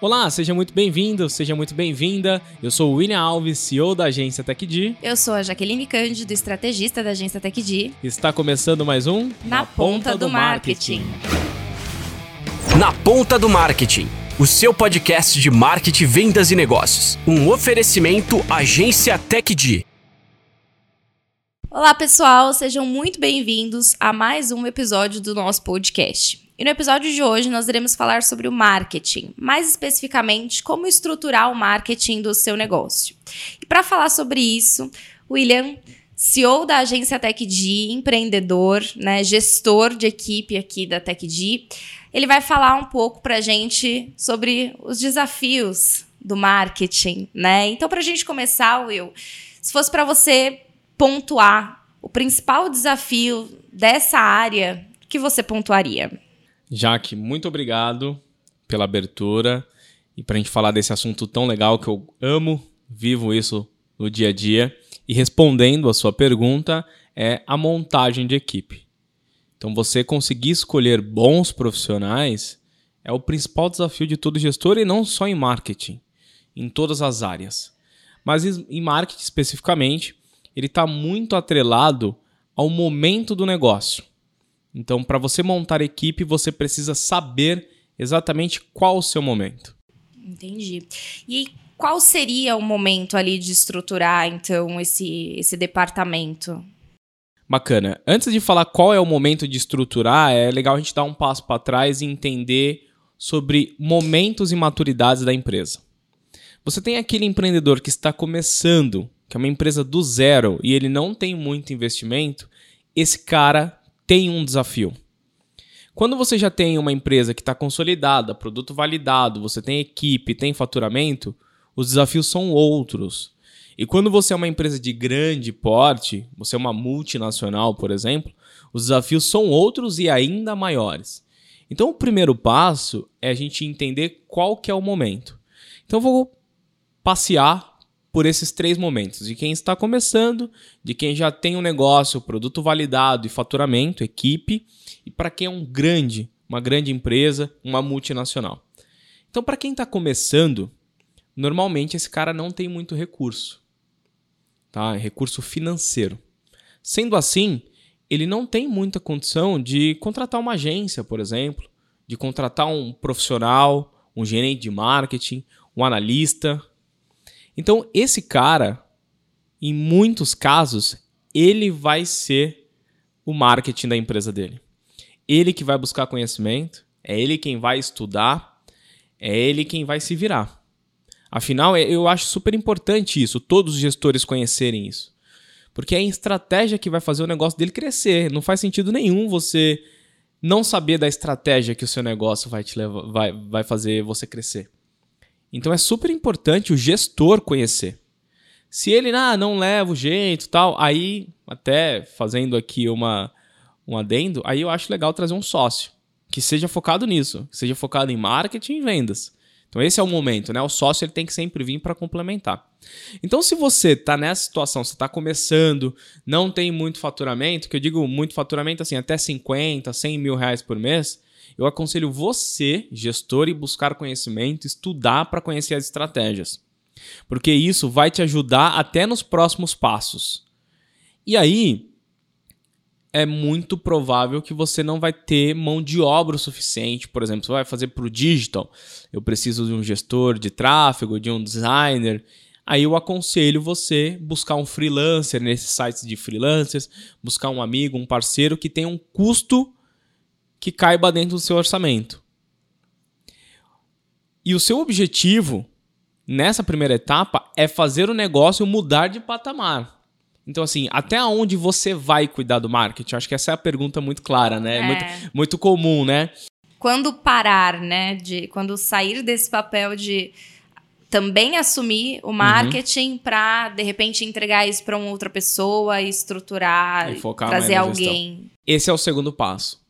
Olá, seja muito bem-vindo, seja muito bem-vinda. Eu sou o William Alves, CEO da agência TechD. Eu sou a Jaqueline Cândido, estrategista da agência TechD. Está começando mais um Na, Na Ponta, Ponta, do, marketing. marketing. Na Ponta do Marketing, o seu podcast de marketing, vendas e negócios. Um oferecimento Agência TechD. Olá, pessoal, sejam muito bem-vindos a mais um episódio do nosso podcast. E no episódio de hoje nós iremos falar sobre o marketing, mais especificamente como estruturar o marketing do seu negócio. E para falar sobre isso, William, CEO da agência TechD, empreendedor, né, gestor de equipe aqui da TechD, ele vai falar um pouco para a gente sobre os desafios do marketing, né? Então, para a gente começar, Will, se fosse para você pontuar o principal desafio dessa área, que você pontuaria? Jaque, muito obrigado pela abertura e para a gente falar desse assunto tão legal que eu amo, vivo isso no dia a dia. E respondendo a sua pergunta, é a montagem de equipe. Então, você conseguir escolher bons profissionais é o principal desafio de todo gestor e não só em marketing, em todas as áreas. Mas em marketing especificamente, ele está muito atrelado ao momento do negócio. Então, para você montar equipe, você precisa saber exatamente qual o seu momento. Entendi. E qual seria o momento ali de estruturar, então, esse, esse departamento? Bacana. Antes de falar qual é o momento de estruturar, é legal a gente dar um passo para trás e entender sobre momentos e maturidades da empresa. Você tem aquele empreendedor que está começando, que é uma empresa do zero e ele não tem muito investimento, esse cara tem um desafio. Quando você já tem uma empresa que está consolidada, produto validado, você tem equipe, tem faturamento, os desafios são outros. E quando você é uma empresa de grande porte, você é uma multinacional, por exemplo, os desafios são outros e ainda maiores. Então, o primeiro passo é a gente entender qual que é o momento. Então, eu vou passear por esses três momentos: de quem está começando, de quem já tem um negócio, produto validado e faturamento, equipe, e para quem é um grande, uma grande empresa, uma multinacional. Então, para quem está começando, normalmente esse cara não tem muito recurso, tá? Recurso financeiro. Sendo assim, ele não tem muita condição de contratar uma agência, por exemplo, de contratar um profissional, um gerente de marketing, um analista, então, esse cara, em muitos casos, ele vai ser o marketing da empresa dele. Ele que vai buscar conhecimento, é ele quem vai estudar, é ele quem vai se virar. Afinal, é, eu acho super importante isso, todos os gestores conhecerem isso. Porque é a estratégia que vai fazer o negócio dele crescer. Não faz sentido nenhum você não saber da estratégia que o seu negócio vai te levar, vai, vai fazer você crescer. Então é super importante o gestor conhecer. Se ele ah, não leva o jeito tal, aí, até fazendo aqui uma, um adendo, aí eu acho legal trazer um sócio que seja focado nisso, que seja focado em marketing e vendas. Então esse é o momento, né? O sócio ele tem que sempre vir para complementar. Então se você está nessa situação, você está começando, não tem muito faturamento, que eu digo muito faturamento assim, até 50, 100 mil reais por mês, eu aconselho você, gestor, e buscar conhecimento, estudar para conhecer as estratégias. Porque isso vai te ajudar até nos próximos passos. E aí, é muito provável que você não vai ter mão de obra o suficiente. Por exemplo, você vai fazer para o digital, eu preciso de um gestor de tráfego, de um designer. Aí eu aconselho você buscar um freelancer nesses sites de freelancers, buscar um amigo, um parceiro que tenha um custo que caiba dentro do seu orçamento. E o seu objetivo nessa primeira etapa é fazer o negócio mudar de patamar. Então, assim, até onde você vai cuidar do marketing? Acho que essa é a pergunta muito clara, né? É. Muito, muito comum, né? Quando parar, né? De, quando sair desse papel de também assumir o uhum. marketing uhum. para de repente entregar isso para uma outra pessoa, estruturar, e trazer alguém. Esse é o segundo passo.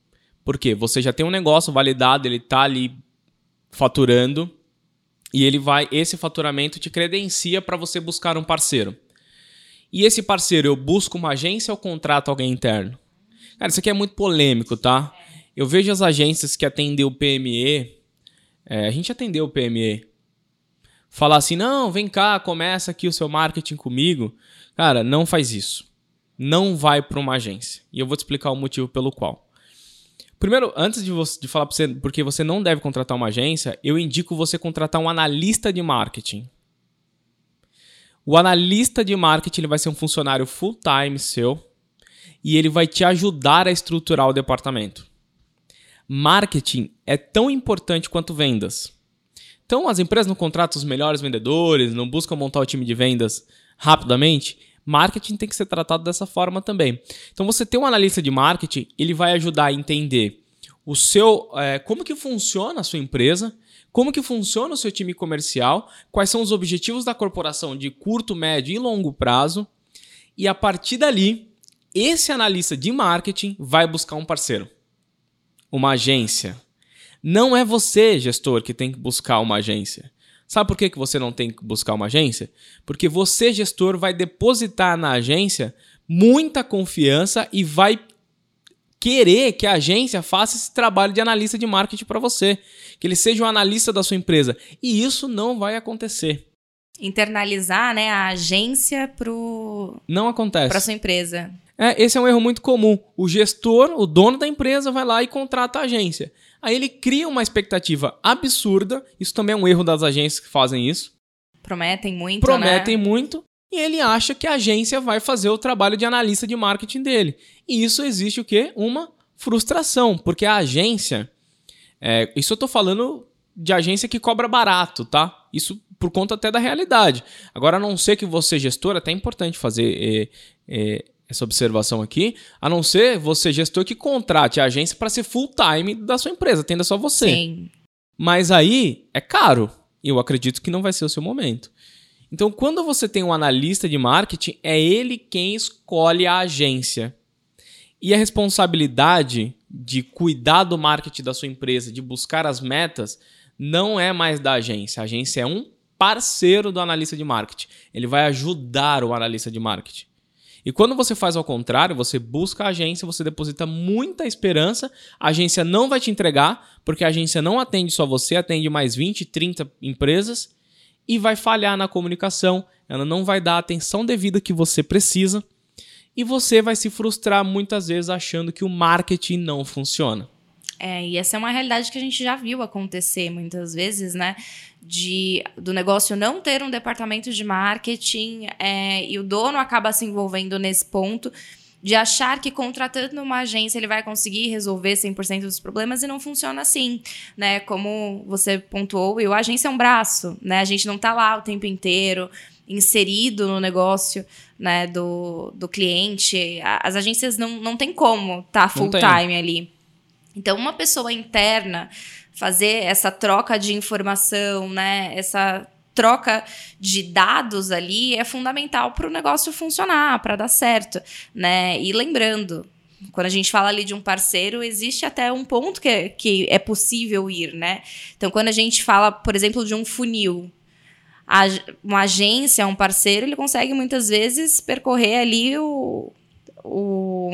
Porque você já tem um negócio validado, ele está ali faturando e ele vai, esse faturamento te credencia para você buscar um parceiro. E esse parceiro, eu busco uma agência ou contrato alguém interno? Cara, isso aqui é muito polêmico, tá? Eu vejo as agências que atendem o PME É, a gente atendeu o PME. Falar assim, não, vem cá, começa aqui o seu marketing comigo. Cara, não faz isso. Não vai para uma agência. E eu vou te explicar o motivo pelo qual. Primeiro, antes de, você, de falar para você porque você não deve contratar uma agência, eu indico você contratar um analista de marketing. O analista de marketing ele vai ser um funcionário full-time seu e ele vai te ajudar a estruturar o departamento. Marketing é tão importante quanto vendas. Então, as empresas não contratam os melhores vendedores, não buscam montar o time de vendas rapidamente. Marketing tem que ser tratado dessa forma também. Então, você tem um analista de marketing, ele vai ajudar a entender o seu, é, como que funciona a sua empresa, como que funciona o seu time comercial, quais são os objetivos da corporação de curto, médio e longo prazo, e a partir dali, esse analista de marketing vai buscar um parceiro, uma agência. Não é você, gestor, que tem que buscar uma agência. Sabe por que, que você não tem que buscar uma agência? Porque você, gestor, vai depositar na agência muita confiança e vai querer que a agência faça esse trabalho de analista de marketing para você, que ele seja um analista da sua empresa. E isso não vai acontecer. Internalizar, né, a agência pro Não acontece. para sua empresa. É, esse é um erro muito comum. O gestor, o dono da empresa, vai lá e contrata a agência. Aí ele cria uma expectativa absurda. Isso também é um erro das agências que fazem isso. Prometem muito, Prometem né? muito e ele acha que a agência vai fazer o trabalho de analista de marketing dele. E isso existe o quê? Uma frustração, porque a agência. É, isso eu tô falando de agência que cobra barato, tá? Isso por conta até da realidade. Agora, a não ser que você, gestor, é até importante fazer é, é, essa observação aqui, a não ser você, gestor, que contrate a agência para ser full time da sua empresa, tenda só você. Sim. Mas aí é caro. E eu acredito que não vai ser o seu momento. Então, quando você tem um analista de marketing, é ele quem escolhe a agência. E a responsabilidade de cuidar do marketing da sua empresa, de buscar as metas, não é mais da agência. A agência é um parceiro do analista de marketing. Ele vai ajudar o analista de marketing. E quando você faz ao contrário, você busca a agência, você deposita muita esperança, a agência não vai te entregar, porque a agência não atende só você, atende mais 20, 30 empresas e vai falhar na comunicação, ela não vai dar a atenção devida que você precisa e você vai se frustrar muitas vezes achando que o marketing não funciona. É, e essa é uma realidade que a gente já viu acontecer muitas vezes, né? De, do negócio não ter um departamento de marketing é, e o dono acaba se envolvendo nesse ponto de achar que contratando uma agência ele vai conseguir resolver 100% dos problemas e não funciona assim, né? Como você pontuou, e a agência é um braço, né? A gente não tá lá o tempo inteiro inserido no negócio né, do, do cliente. As agências não, não tem como estar tá full time ali. Então, uma pessoa interna fazer essa troca de informação, né, essa troca de dados ali é fundamental para o negócio funcionar, para dar certo, né? E lembrando, quando a gente fala ali de um parceiro, existe até um ponto que é, que é possível ir, né? Então, quando a gente fala, por exemplo, de um funil, a, uma agência, um parceiro, ele consegue muitas vezes percorrer ali o, o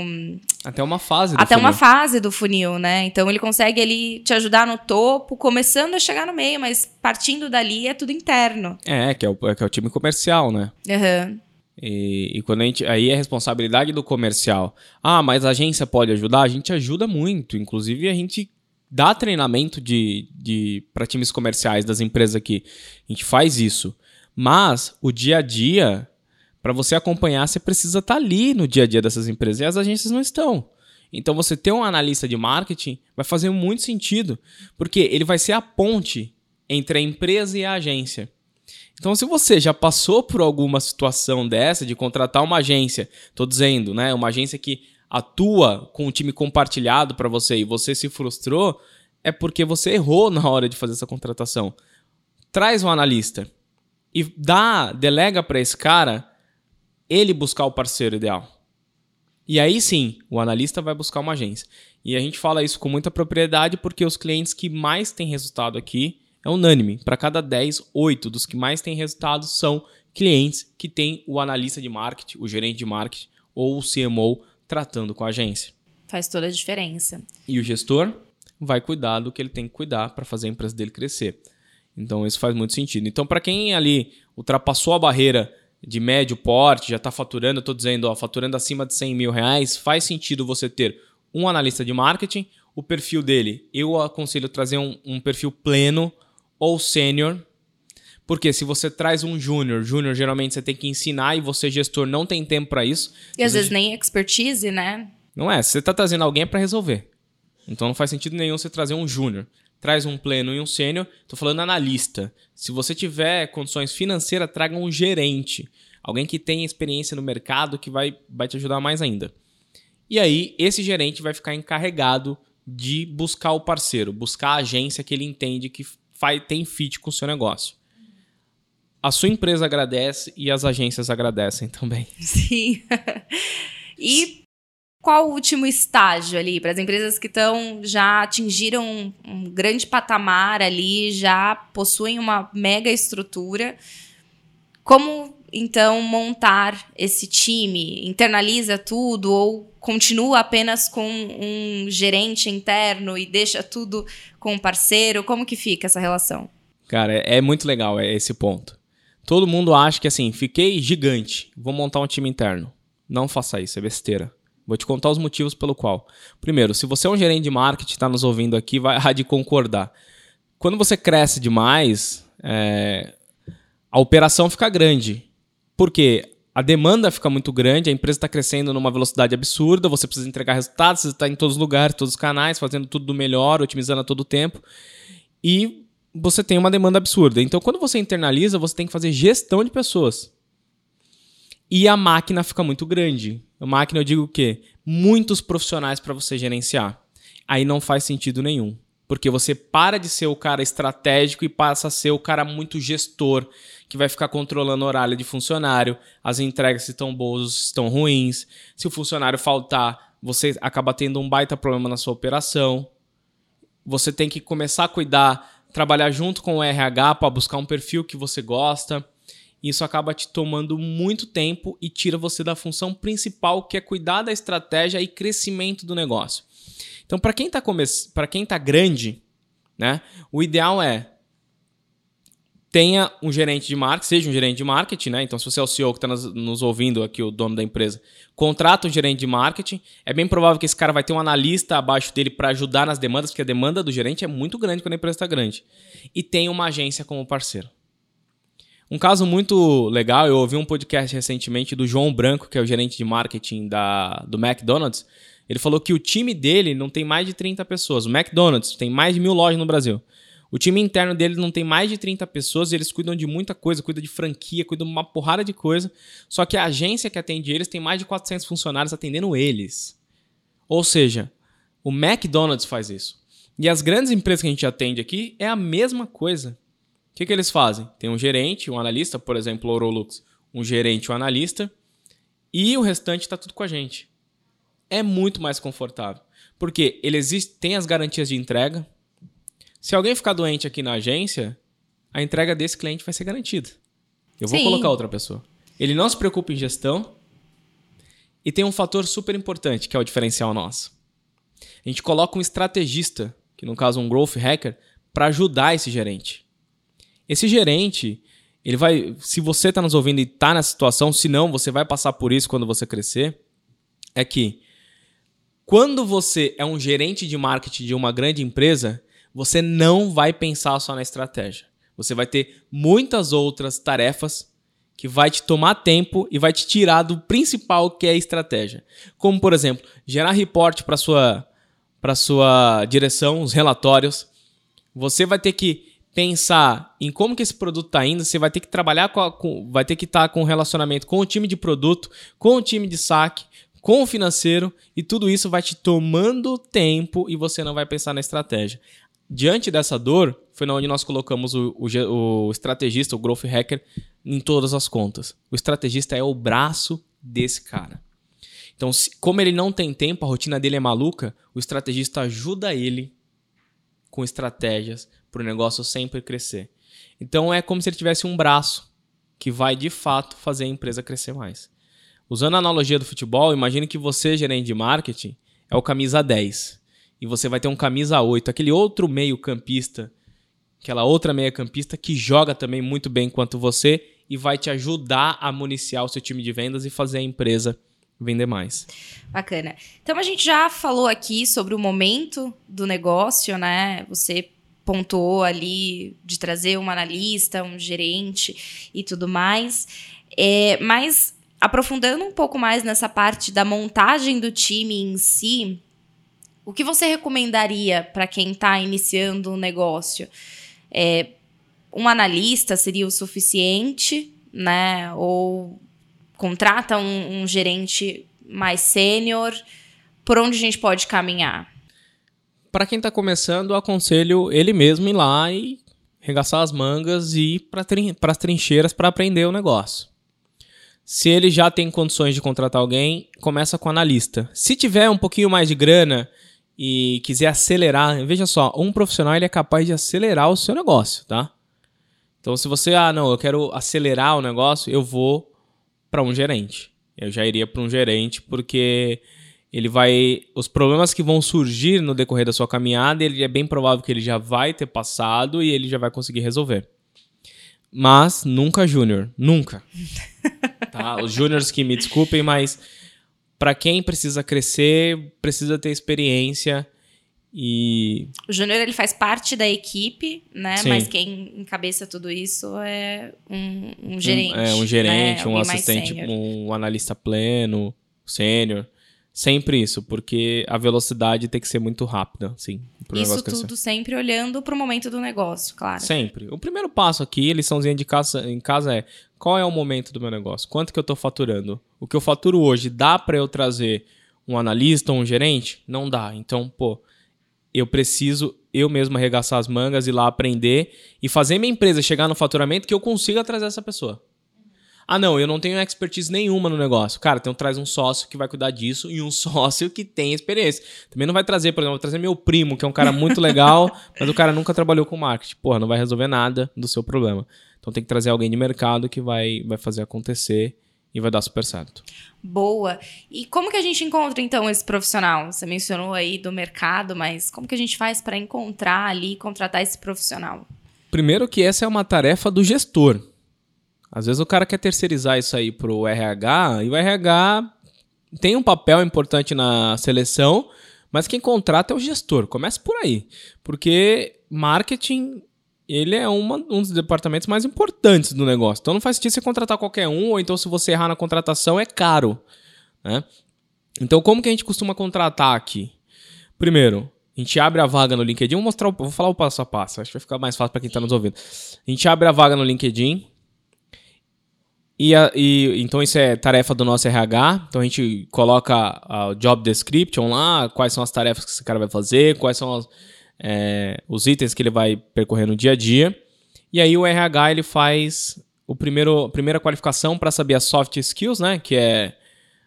até uma fase do Até funil. uma fase do funil, né? Então ele consegue ali te ajudar no topo, começando a chegar no meio, mas partindo dali é tudo interno. É, que é o, é que é o time comercial, né? Uhum. E, e, quando a gente. Aí é responsabilidade do comercial. Ah, mas a agência pode ajudar? A gente ajuda muito. Inclusive, a gente dá treinamento de, de para times comerciais das empresas aqui. A gente faz isso. Mas o dia a dia para você acompanhar, você precisa estar tá ali no dia a dia dessas empresas e as agências não estão. Então você ter um analista de marketing vai fazer muito sentido, porque ele vai ser a ponte entre a empresa e a agência. Então, se você já passou por alguma situação dessa de contratar uma agência, tô dizendo, né, uma agência que atua com um time compartilhado para você e você se frustrou, é porque você errou na hora de fazer essa contratação. Traz um analista e dá, delega para esse cara ele buscar o parceiro ideal. E aí sim, o analista vai buscar uma agência. E a gente fala isso com muita propriedade porque os clientes que mais têm resultado aqui é unânime. Para cada 10, 8 dos que mais têm resultado são clientes que têm o analista de marketing, o gerente de marketing ou o CMO tratando com a agência. Faz toda a diferença. E o gestor vai cuidar do que ele tem que cuidar para fazer a empresa dele crescer. Então isso faz muito sentido. Então, para quem ali ultrapassou a barreira de médio porte, já está faturando, estou dizendo, ó, faturando acima de 100 mil reais, faz sentido você ter um analista de marketing, o perfil dele, eu aconselho trazer um, um perfil pleno ou sênior, porque se você traz um júnior, júnior geralmente você tem que ensinar e você, gestor, não tem tempo para isso. E às vezes nem expertise, né? Não é. Você está trazendo alguém para resolver. Então não faz sentido nenhum você trazer um júnior. Traz um pleno e um sênior. Estou falando analista. Se você tiver condições financeiras, traga um gerente. Alguém que tenha experiência no mercado que vai, vai te ajudar mais ainda. E aí, esse gerente vai ficar encarregado de buscar o parceiro, buscar a agência que ele entende que faz, tem fit com o seu negócio. A sua empresa agradece e as agências agradecem também. Sim. e qual o último estágio ali para as empresas que estão já atingiram um, um grande patamar ali, já possuem uma mega estrutura? Como então montar esse time? Internaliza tudo ou continua apenas com um gerente interno e deixa tudo com um parceiro? Como que fica essa relação? Cara, é, é muito legal é esse ponto. Todo mundo acha que assim, fiquei gigante, vou montar um time interno. Não faça isso, é besteira. Vou te contar os motivos pelo qual. Primeiro, se você é um gerente de marketing, está nos ouvindo aqui, vai de concordar. Quando você cresce demais, é, a operação fica grande. Por quê? A demanda fica muito grande, a empresa está crescendo numa velocidade absurda, você precisa entregar resultados, você está em todos os lugares, todos os canais, fazendo tudo do melhor, otimizando a todo tempo. E você tem uma demanda absurda. Então, quando você internaliza, você tem que fazer gestão de pessoas. E a máquina fica muito grande. Máquina, eu digo o quê? Muitos profissionais para você gerenciar. Aí não faz sentido nenhum. Porque você para de ser o cara estratégico e passa a ser o cara muito gestor, que vai ficar controlando o horário de funcionário, as entregas se estão boas ou se estão ruins. Se o funcionário faltar, você acaba tendo um baita problema na sua operação. Você tem que começar a cuidar, trabalhar junto com o RH para buscar um perfil que você gosta. Isso acaba te tomando muito tempo e tira você da função principal, que é cuidar da estratégia e crescimento do negócio. Então, para quem está come... tá grande, né, o ideal é tenha um gerente de marketing, seja um gerente de marketing, né? Então, se você é o CEO que está nos, nos, ouvindo aqui, o dono da empresa, contrata um gerente de marketing. É bem provável que esse cara vai ter um analista abaixo dele para ajudar nas demandas, porque a demanda do gerente é muito grande quando a empresa está grande. E tem uma agência como parceiro. Um caso muito legal, eu ouvi um podcast recentemente do João Branco, que é o gerente de marketing da, do McDonald's. Ele falou que o time dele não tem mais de 30 pessoas. O McDonald's tem mais de mil lojas no Brasil. O time interno deles não tem mais de 30 pessoas e eles cuidam de muita coisa, cuidam de franquia, cuidam de uma porrada de coisa. Só que a agência que atende eles tem mais de 400 funcionários atendendo eles. Ou seja, o McDonald's faz isso. E as grandes empresas que a gente atende aqui é a mesma coisa. O que, que eles fazem? Tem um gerente, um analista, por exemplo, o Orolux, um gerente, um analista, e o restante está tudo com a gente. É muito mais confortável. Porque ele existe, tem as garantias de entrega, se alguém ficar doente aqui na agência, a entrega desse cliente vai ser garantida. Eu vou Sim. colocar outra pessoa. Ele não se preocupa em gestão. E tem um fator super importante, que é o diferencial nosso. A gente coloca um estrategista, que no caso um growth hacker, para ajudar esse gerente. Esse gerente, ele vai, se você está nos ouvindo e está nessa situação, se não, você vai passar por isso quando você crescer, é que quando você é um gerente de marketing de uma grande empresa, você não vai pensar só na estratégia. Você vai ter muitas outras tarefas que vai te tomar tempo e vai te tirar do principal que é a estratégia. Como, por exemplo, gerar reporte para sua para sua direção, os relatórios. Você vai ter que pensar em como que esse produto está indo, você vai ter que trabalhar com, a, com vai ter que estar tá com relacionamento com o time de produto, com o time de saque, com o financeiro e tudo isso vai te tomando tempo e você não vai pensar na estratégia. Diante dessa dor, foi onde nós colocamos o, o, o estrategista, o growth hacker, em todas as contas. O estrategista é o braço desse cara. Então, como ele não tem tempo, a rotina dele é maluca, o estrategista ajuda ele com estratégias para o negócio sempre crescer. Então, é como se ele tivesse um braço que vai de fato fazer a empresa crescer mais. Usando a analogia do futebol, imagine que você, gerente de marketing, é o camisa 10 e você vai ter um camisa 8, aquele outro meio-campista, aquela outra meia-campista que joga também muito bem quanto você e vai te ajudar a municiar o seu time de vendas e fazer a empresa vender mais. Bacana. Então a gente já falou aqui sobre o momento do negócio, né? Você pontuou ali de trazer um analista, um gerente e tudo mais. É, mas aprofundando um pouco mais nessa parte da montagem do time em si, o que você recomendaria para quem está iniciando um negócio? É, um analista seria o suficiente, né? Ou contrata um, um gerente mais sênior? Por onde a gente pode caminhar? Para quem está começando, aconselho ele mesmo ir lá e regaçar as mangas e ir para trin as trincheiras para aprender o negócio. Se ele já tem condições de contratar alguém, começa com analista. Se tiver um pouquinho mais de grana e quiser acelerar, veja só, um profissional ele é capaz de acelerar o seu negócio, tá? Então, se você, ah, não, eu quero acelerar o negócio, eu vou para um gerente. Eu já iria para um gerente porque ele vai, os problemas que vão surgir no decorrer da sua caminhada, ele é bem provável que ele já vai ter passado e ele já vai conseguir resolver. Mas nunca júnior, nunca. tá? Os júniores que me desculpem, mas para quem precisa crescer, precisa ter experiência e o Júnior ele faz parte da equipe, né? Sim. Mas quem encabeça tudo isso é um, um gerente. Um, é um gerente, né? um assistente, um analista pleno, sênior. Sempre isso, porque a velocidade tem que ser muito rápida, sim. Isso tudo sempre olhando para o momento do negócio, claro. Sempre. O primeiro passo aqui, liçãozinha de casa, em casa é qual é o momento do meu negócio? Quanto que eu estou faturando? O que eu faturo hoje dá para eu trazer um analista ou um gerente? Não dá. Então, pô, eu preciso eu mesmo arregaçar as mangas, ir lá aprender e fazer minha empresa chegar no faturamento que eu consiga trazer essa pessoa. Ah, não, eu não tenho expertise nenhuma no negócio. Cara, então traz um sócio que vai cuidar disso e um sócio que tem experiência. Também não vai trazer, por exemplo, vai trazer meu primo, que é um cara muito legal, mas o cara nunca trabalhou com marketing. Porra, não vai resolver nada do seu problema. Então tem que trazer alguém de mercado que vai, vai fazer acontecer e vai dar super certo. Boa. E como que a gente encontra então esse profissional? Você mencionou aí do mercado, mas como que a gente faz para encontrar ali e contratar esse profissional? Primeiro que essa é uma tarefa do gestor. Às vezes o cara quer terceirizar isso aí pro RH e o RH tem um papel importante na seleção, mas quem contrata é o gestor. Comece por aí. Porque marketing ele é uma, um dos departamentos mais importantes do negócio. Então não faz sentido você contratar qualquer um, ou então se você errar na contratação é caro. Né? Então como que a gente costuma contratar aqui? Primeiro, a gente abre a vaga no LinkedIn. Vou mostrar, vou falar o passo a passo. Acho que vai ficar mais fácil para quem está nos ouvindo. A gente abre a vaga no LinkedIn, e, a, e, então isso é tarefa do nosso RH. Então a gente coloca o job description lá, quais são as tarefas que esse cara vai fazer, quais são as, é, os itens que ele vai percorrer no dia a dia. E aí o RH ele faz o primeiro, a primeira qualificação para saber as soft skills, né? Que é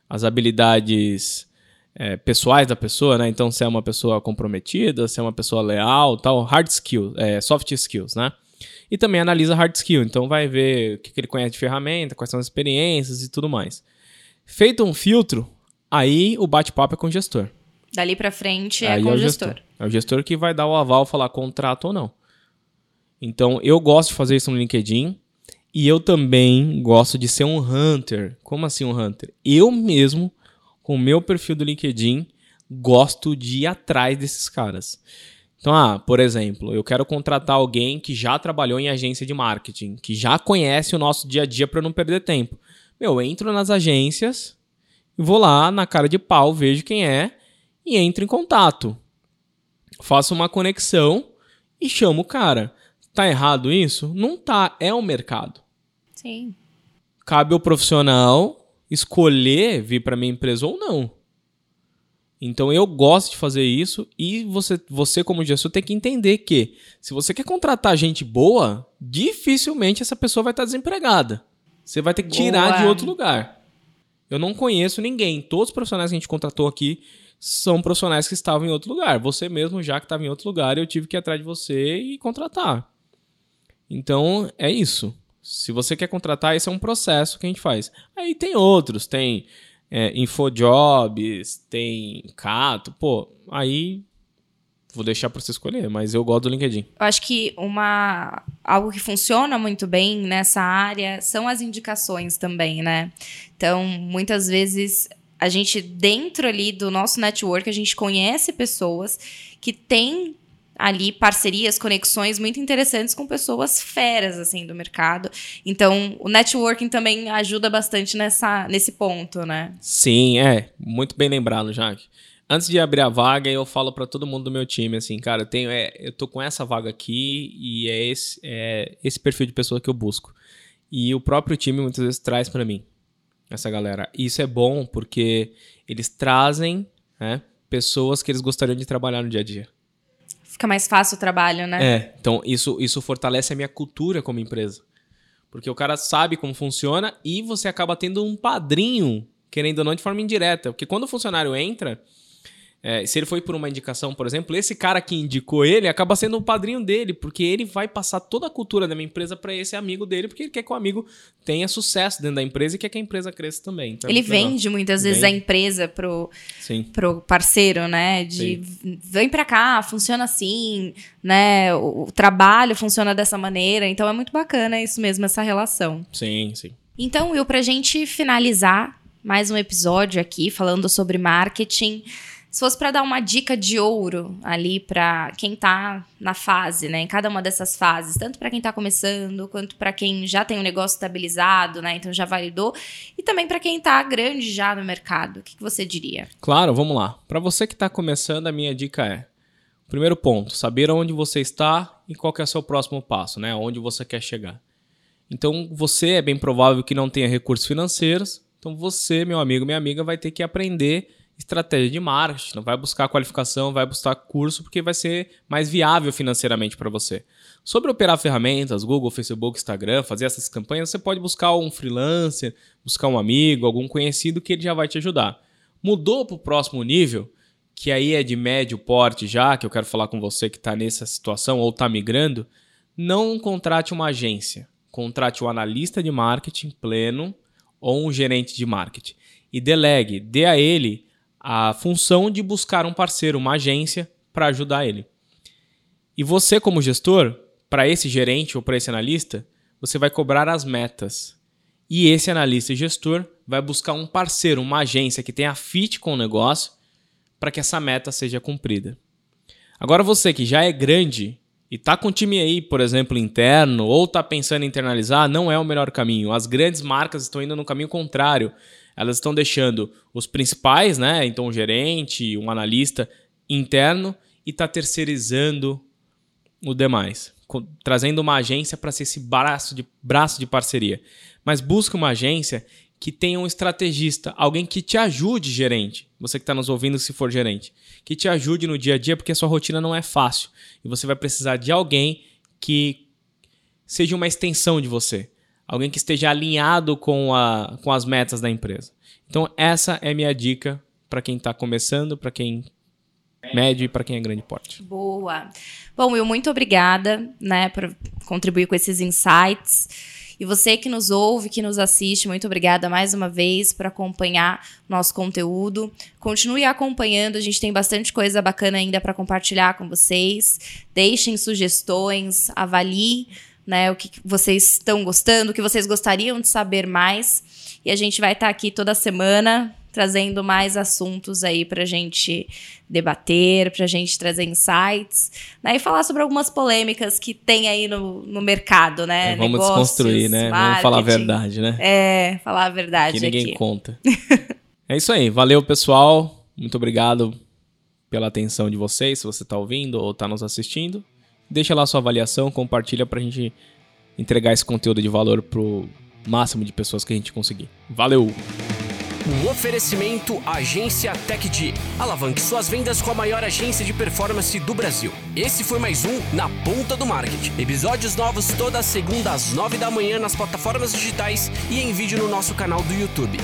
as habilidades é, pessoais da pessoa, né? Então se é uma pessoa comprometida, se é uma pessoa leal, tal, hard skills, é, soft skills, né? E também analisa hard skill, então vai ver o que, ele conhece de ferramenta, quais são as experiências e tudo mais. Feito um filtro, aí o bate-papo é com o gestor. Dali para frente é aí com é o gestor. gestor. É o gestor que vai dar o aval, falar contrato ou não. Então, eu gosto de fazer isso no LinkedIn e eu também gosto de ser um hunter. Como assim um hunter? Eu mesmo, com o meu perfil do LinkedIn, gosto de ir atrás desses caras. Então, ah, por exemplo, eu quero contratar alguém que já trabalhou em agência de marketing, que já conhece o nosso dia a dia para não perder tempo. Meu, eu entro nas agências, vou lá na cara de pau, vejo quem é e entro em contato. Faço uma conexão e chamo o cara. Tá errado isso? Não tá, é o mercado. Sim. Cabe ao profissional escolher vir para minha empresa ou não. Então eu gosto de fazer isso e você, você como gestor tem que entender que se você quer contratar gente boa, dificilmente essa pessoa vai estar desempregada. Você vai ter que tirar boa. de outro lugar. Eu não conheço ninguém. Todos os profissionais que a gente contratou aqui são profissionais que estavam em outro lugar. Você mesmo já que estava em outro lugar, eu tive que ir atrás de você e contratar. Então é isso. Se você quer contratar, esse é um processo que a gente faz. Aí tem outros, tem é, Infojobs, tem Cato, pô, aí vou deixar para você escolher, mas eu gosto do LinkedIn. Eu acho que uma algo que funciona muito bem nessa área são as indicações também, né? Então, muitas vezes a gente dentro ali do nosso network, a gente conhece pessoas que têm ali parcerias, conexões muito interessantes com pessoas feras assim do mercado. Então, o networking também ajuda bastante nessa nesse ponto, né? Sim, é, muito bem lembrado, Jaque. Antes de abrir a vaga, eu falo para todo mundo do meu time assim, cara, eu tenho é, eu tô com essa vaga aqui e é esse é esse perfil de pessoa que eu busco. E o próprio time muitas vezes traz para mim essa galera. E isso é bom porque eles trazem, né, pessoas que eles gostariam de trabalhar no dia a dia. Fica mais fácil o trabalho, né? É, então isso, isso fortalece a minha cultura como empresa. Porque o cara sabe como funciona e você acaba tendo um padrinho, querendo ou não, de forma indireta. Porque quando o funcionário entra, é, se ele foi por uma indicação, por exemplo, esse cara que indicou ele acaba sendo o padrinho dele, porque ele vai passar toda a cultura da minha empresa para esse amigo dele, porque ele quer que o amigo tenha sucesso dentro da empresa e quer que a empresa cresça também. Então, é ele vende muitas vezes vende. a empresa pro, Sim. pro parceiro, né? De Sim. vem para cá, funciona assim, né? O, o trabalho funciona dessa maneira. Então é muito bacana isso mesmo, essa relação. Sim, sim. Então, Will, pra gente finalizar mais um episódio aqui falando sobre marketing. Se fosse para dar uma dica de ouro ali para quem está na fase, né, em cada uma dessas fases, tanto para quem está começando, quanto para quem já tem um negócio estabilizado, né, então já validou, e também para quem está grande já no mercado, o que, que você diria? Claro, vamos lá. Para você que está começando, a minha dica é: primeiro ponto, saber onde você está e qual é o seu próximo passo, né, onde você quer chegar. Então, você é bem provável que não tenha recursos financeiros, então você, meu amigo, minha amiga, vai ter que aprender estratégia de marketing, não vai buscar qualificação, vai buscar curso, porque vai ser mais viável financeiramente para você. Sobre operar ferramentas, Google, Facebook, Instagram, fazer essas campanhas, você pode buscar um freelancer, buscar um amigo, algum conhecido que ele já vai te ajudar. Mudou para o próximo nível, que aí é de médio porte já, que eu quero falar com você que está nessa situação ou está migrando, não contrate uma agência. Contrate um analista de marketing pleno ou um gerente de marketing. E delegue, dê a ele a função de buscar um parceiro, uma agência, para ajudar ele. E você, como gestor, para esse gerente ou para esse analista, você vai cobrar as metas. E esse analista e gestor vai buscar um parceiro, uma agência que tenha fit com o negócio para que essa meta seja cumprida. Agora você que já é grande e está com time aí, por exemplo, interno, ou está pensando em internalizar, não é o melhor caminho. As grandes marcas estão indo no caminho contrário elas estão deixando os principais, né? Então, um gerente, um analista interno e está terceirizando o demais, trazendo uma agência para ser esse braço de, braço de parceria. Mas busca uma agência que tenha um estrategista, alguém que te ajude, gerente. Você que está nos ouvindo, se for gerente, que te ajude no dia a dia, porque a sua rotina não é fácil e você vai precisar de alguém que seja uma extensão de você alguém que esteja alinhado com, a, com as metas da empresa. Então, essa é minha dica para quem está começando, para quem médio e para quem é grande porte. Boa. Bom, Will, muito obrigada, né, por contribuir com esses insights. E você que nos ouve, que nos assiste, muito obrigada mais uma vez por acompanhar nosso conteúdo. Continue acompanhando, a gente tem bastante coisa bacana ainda para compartilhar com vocês. Deixem sugestões, avalie né? O que vocês estão gostando, o que vocês gostariam de saber mais. E a gente vai estar tá aqui toda semana trazendo mais assuntos aí para a gente debater, para a gente trazer insights, né? E falar sobre algumas polêmicas que tem aí no, no mercado, né? É, vamos Negócios, desconstruir, né? Vamos falar a verdade, né? É, falar a verdade Que ninguém aqui. conta. é isso aí. Valeu, pessoal. Muito obrigado pela atenção de vocês, se você está ouvindo ou está nos assistindo. Deixa lá sua avaliação, compartilha pra gente entregar esse conteúdo de valor pro máximo de pessoas que a gente conseguir. Valeu! Um oferecimento Agência TechD. Alavanque suas vendas com a maior agência de performance do Brasil. Esse foi mais um Na Ponta do Marketing. Episódios novos toda segunda às nove da manhã nas plataformas digitais e em vídeo no nosso canal do YouTube.